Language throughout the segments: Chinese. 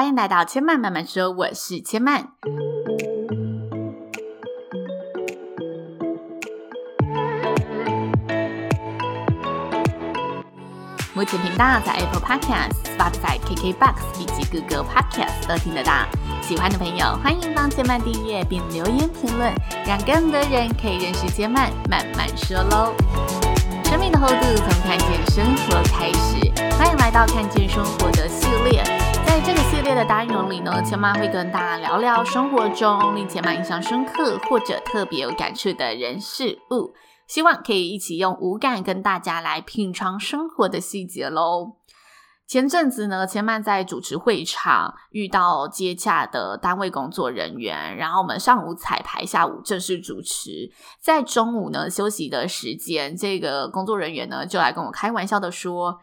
欢迎来到千嫚慢慢说，我是千嫚。目前频道在 Apple Podcast、Spotify、KKBox 以及 Google Podcast 都听得到。喜欢的朋友，欢迎帮千嫚订阅并留言评论，让更多人可以认识千嫚慢慢说喽。生命的厚度从看见生活开始，欢迎来到看见生活的系列。在这个系列的单元里呢，千嫚会跟大家聊聊生活中令千嫚印象深刻或者特别有感触的人事物，希望可以一起用五感跟大家来品尝生活的细节喽。前阵子呢，千嫚在主持会场遇到接洽的单位工作人员，然后我们上午彩排，下午正式主持。在中午呢休息的时间，这个工作人员呢就来跟我开玩笑的说：“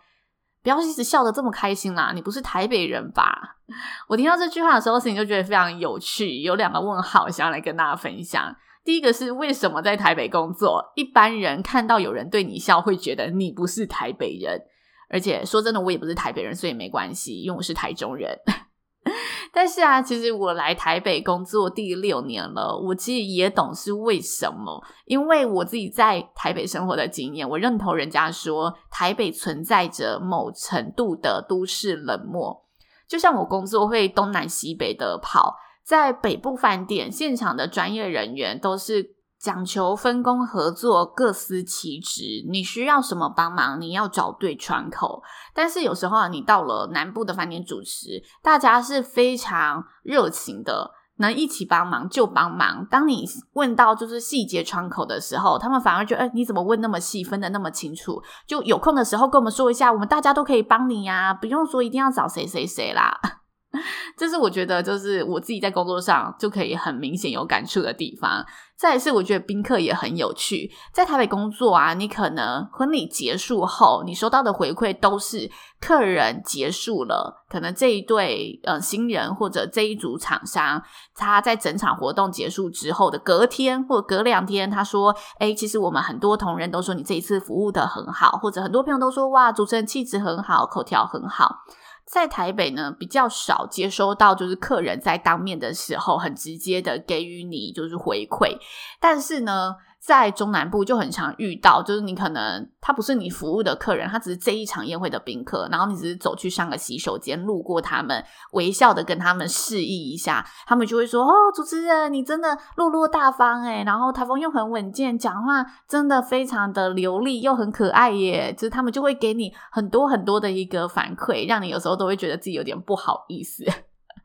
不要一直笑得这么开心啦，你不是台北人吧？” 我听到这句话的时候，心里就觉得非常有趣，有两个问号想要来跟大家分享。第一个是为什么在台北工作，一般人看到有人对你笑，会觉得你不是台北人。而且说真的，我也不是台北人，所以没关系，因为我是台中人。但是啊，其实我来台北工作第六年了，我其实也懂是为什么。因为我自己在台北生活的经验，我认同人家说，台北存在着某程度的都市冷漠。就像我工作会东南西北的跑，在北部饭店现场的专业人员都是。讲求分工合作，各司其职。你需要什么帮忙，你要找对窗口。但是有时候啊，你到了南部的饭店主持，大家是非常热情的，能一起帮忙就帮忙。当你问到就是细节窗口的时候，他们反而觉得，哎，你怎么问那么细，分得那么清楚？就有空的时候跟我们说一下，我们大家都可以帮你呀，不用说一定要找谁谁谁啦。这是我觉得，就是我自己在工作上就可以很明显有感触的地方。再是，我觉得宾客也很有趣。在台北工作啊，你可能婚礼结束后，你收到的回馈都是客人结束了，可能这一对呃新人或者这一组厂商，他在整场活动结束之后的隔天或隔两天，他说：“诶，其实我们很多同仁都说你这一次服务得很好，或者很多朋友都说哇，主持人气质很好，口条很好。”在台北呢，比较少接收到，就是客人在当面的时候很直接的给予你就是回馈，但是呢。在中南部就很常遇到，就是你可能他不是你服务的客人，他只是这一场宴会的宾客，然后你只是走去上个洗手间，路过他们，微笑的跟他们示意一下，他们就会说：“哦，主持人，你真的落落大方诶，然后台风又很稳健，讲话真的非常的流利又很可爱耶。”就是他们就会给你很多很多的一个反馈，让你有时候都会觉得自己有点不好意思。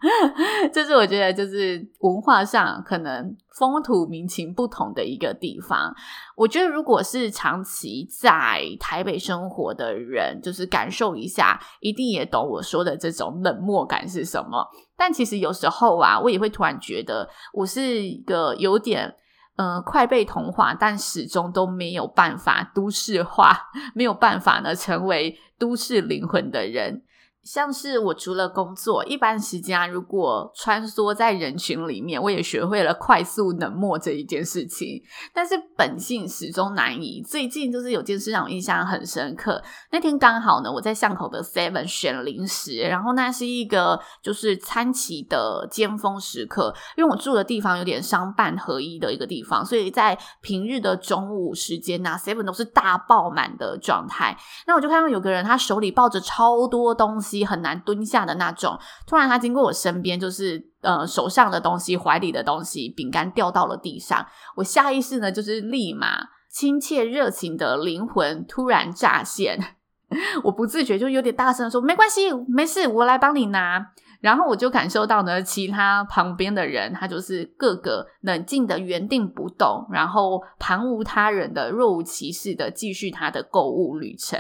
这是我觉得就是文化上可能风土民情不同的一个地方。我觉得如果是长期在台北生活的人，就是感受一下，一定也懂我说的这种冷漠感是什么。但其实有时候啊，我也会突然觉得，我是一个有点嗯、快被同化，但始终都没有办法都市化，没有办法呢成为都市灵魂的人。像是我除了工作，一般时间啊，如果穿梭在人群里面，我也学会了快速冷漠这一件事情。但是本性始终难移。最近就是有件事让我印象很深刻。那天刚好呢，我在巷口的 Seven 选零食，然后那是一个就是餐期的尖峰时刻，因为我住的地方有点商办合一的一个地方，所以在平日的中午时间呐，Seven 都是大爆满的状态。那我就看到有个人，他手里抱着超多东西。很难蹲下的那种，突然他经过我身边，就是呃手上的东西、怀里的东西，饼干掉到了地上。我下意识呢，就是立马亲切热情的灵魂突然乍现，我不自觉就有点大声说：“没关系，没事，我来帮你拿。”然后我就感受到呢，其他旁边的人，他就是个个冷静的原地不动，然后旁无他人的若无其事的继续他的购物旅程。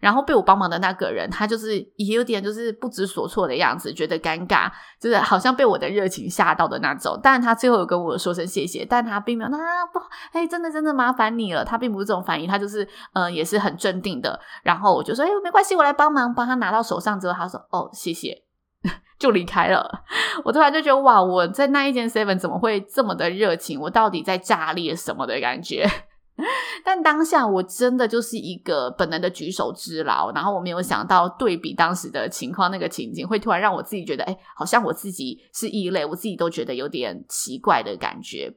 然后被我帮忙的那个人，他就是也有点就是不知所措的样子，觉得尴尬，就是好像被我的热情吓到的那种。但他最后有跟我说声谢谢，但他并没有那、啊、不，哎，真的真的麻烦你了。他并不是这种反应，他就是呃也是很镇定的。然后我就说，哎，没关系，我来帮忙，帮他拿到手上之后，他说，哦，谢谢。就离开了，我突然就觉得哇，我在那一间 Seven 怎么会这么的热情？我到底在炸裂什么的感觉？但当下我真的就是一个本能的举手之劳，然后我没有想到对比当时的情况，那个情景会突然让我自己觉得，哎，好像我自己是异类，我自己都觉得有点奇怪的感觉，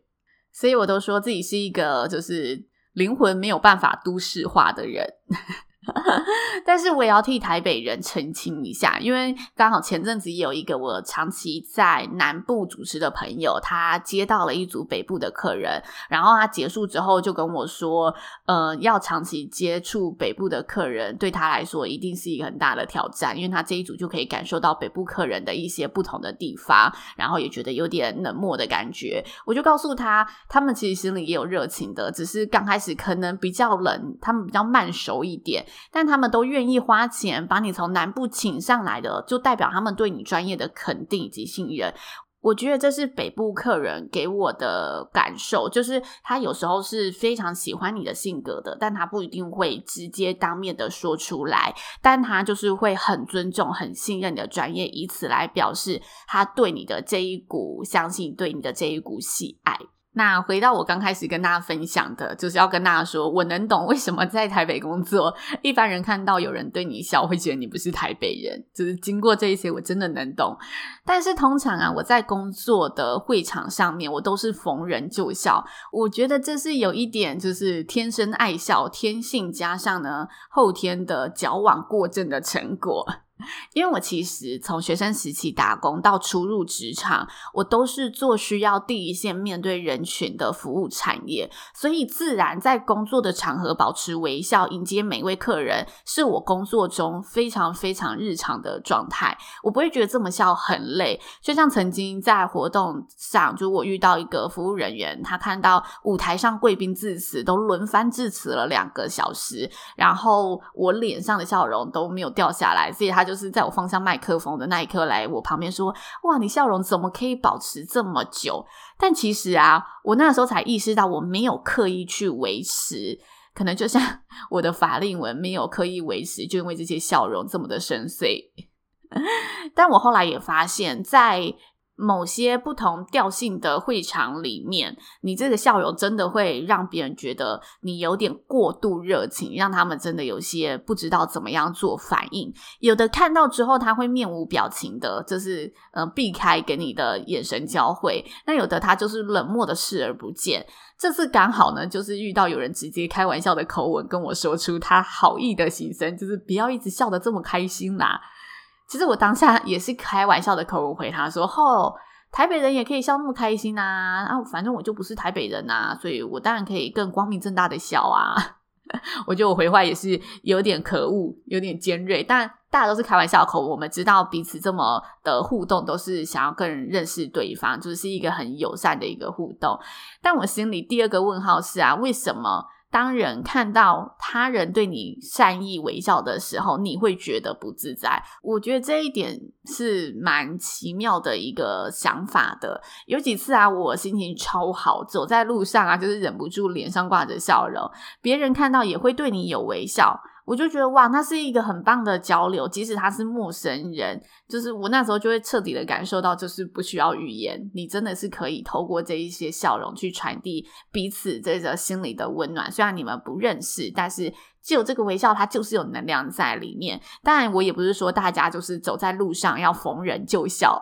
所以我都说自己是一个就是灵魂没有办法都市化的人。但是我也要替台北人澄清一下，因为刚好前阵子也有一个我长期在南部主持的朋友，他接到了一组北部的客人，然后他结束之后就跟我说，呃，要长期接触北部的客人，对他来说一定是一个很大的挑战，因为他这一组就可以感受到北部客人的一些不同的地方，然后也觉得有点冷漠的感觉。我就告诉他，他们其实心里也有热情的，只是刚开始可能比较冷，他们比较慢熟一点。但他们都愿意花钱把你从南部请上来的，就代表他们对你专业的肯定以及信任。我觉得这是北部客人给我的感受，就是他有时候是非常喜欢你的性格的，但他不一定会直接当面的说出来，但他就是会很尊重、很信任你的专业，以此来表示他对你的这一股相信，对你的这一股喜爱。那回到我刚开始跟大家分享的，就是要跟大家说，我能懂为什么在台北工作，一般人看到有人对你笑，会觉得你不是台北人。就是经过这一些，我真的能懂。但是通常啊，我在工作的会场上面，我都是逢人就笑。我觉得这是有一点，就是天生爱笑天性，加上呢后天的矫枉过正的成果。因为我其实从学生时期打工到初入职场，我都是做需要第一线面对人群的服务产业，所以自然在工作的场合保持微笑，迎接每位客人，是我工作中非常非常日常的状态。我不会觉得这么笑很累，就像曾经在活动上，就我遇到一个服务人员，他看到舞台上贵宾致辞都轮番致辞了两个小时，然后我脸上的笑容都没有掉下来，所以他。就就是在我放下麦克风的那一刻，来我旁边说：“哇，你笑容怎么可以保持这么久？”但其实啊，我那时候才意识到，我没有刻意去维持，可能就像 我的法令纹没有刻意维持，就因为这些笑容这么的深邃。但我后来也发现，在某些不同调性的会场里面，你这个笑容真的会让别人觉得你有点过度热情，让他们真的有些不知道怎么样做反应。有的看到之后他会面无表情的，就是呃避开跟你的眼神交汇；那有的他就是冷漠的视而不见。这次刚好呢，就是遇到有人直接开玩笑的口吻跟我说出他好意的心声，就是不要一直笑得这么开心啦。其实我当下也是开玩笑的口吻回他说：“吼，台北人也可以笑那么开心啊！啊，反正我就不是台北人呐，所以我当然可以更光明正大的笑啊。”我觉得我回话也是有点可恶，有点尖锐，但大家都是开玩笑口吻，我们知道彼此这么的互动都是想要更认识对方，就是一个很友善的一个互动。但我心里第二个问号是啊，为什么？当人看到他人对你善意微笑的时候，你会觉得不自在。我觉得这一点是蛮奇妙的一个想法的。有几次啊，我心情超好，走在路上啊，就是忍不住脸上挂着笑容，别人看到也会对你有微笑。我就觉得哇，那是一个很棒的交流，即使他是陌生人，就是我那时候就会彻底的感受到，就是不需要语言，你真的是可以透过这一些笑容去传递彼此这个心里的温暖。虽然你们不认识，但是只有这个微笑，它就是有能量在里面。当然，我也不是说大家就是走在路上要逢人就笑。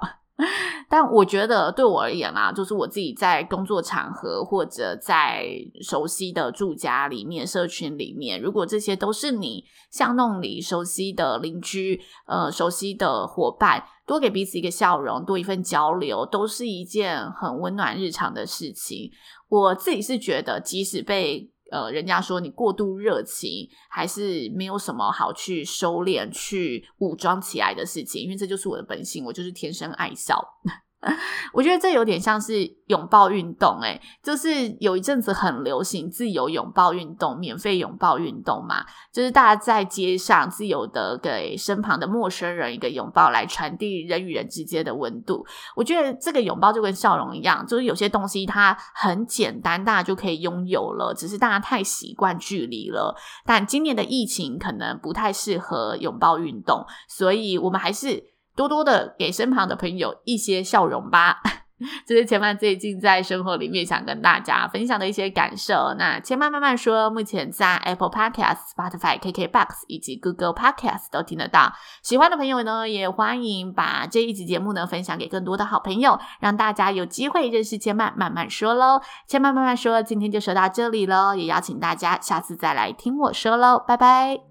但我觉得对我而言啦，就是我自己在工作场合或者在熟悉的住家里面、社群里面，如果这些都是你巷弄里熟悉的邻居、呃熟悉的伙伴，多给彼此一个笑容，多一份交流，都是一件很温暖日常的事情。我自己是觉得，即使被呃，人家说你过度热情，还是没有什么好去收敛、去武装起来的事情，因为这就是我的本性，我就是天生爱笑。我觉得这有点像是拥抱运动，诶，就是有一阵子很流行自由拥抱运动、免费拥抱运动嘛，就是大家在街上自由的给身旁的陌生人一个拥抱，来传递人与人之间的温度。我觉得这个拥抱就跟笑容一样，就是有些东西它很简单，大家就可以拥有了，只是大家太习惯距离了。但今年的疫情可能不太适合拥抱运动，所以我们还是。多多的给身旁的朋友一些笑容吧。这是千曼最近在生活里面想跟大家分享的一些感受。那千曼慢慢说，目前在 Apple Podcast、Spotify、KKBox 以及 Google Podcast 都听得到。喜欢的朋友呢，也欢迎把这一集节目呢分享给更多的好朋友，让大家有机会认识千曼慢慢说喽。千曼慢慢说，今天就说到这里喽，也邀请大家下次再来听我说喽，拜拜。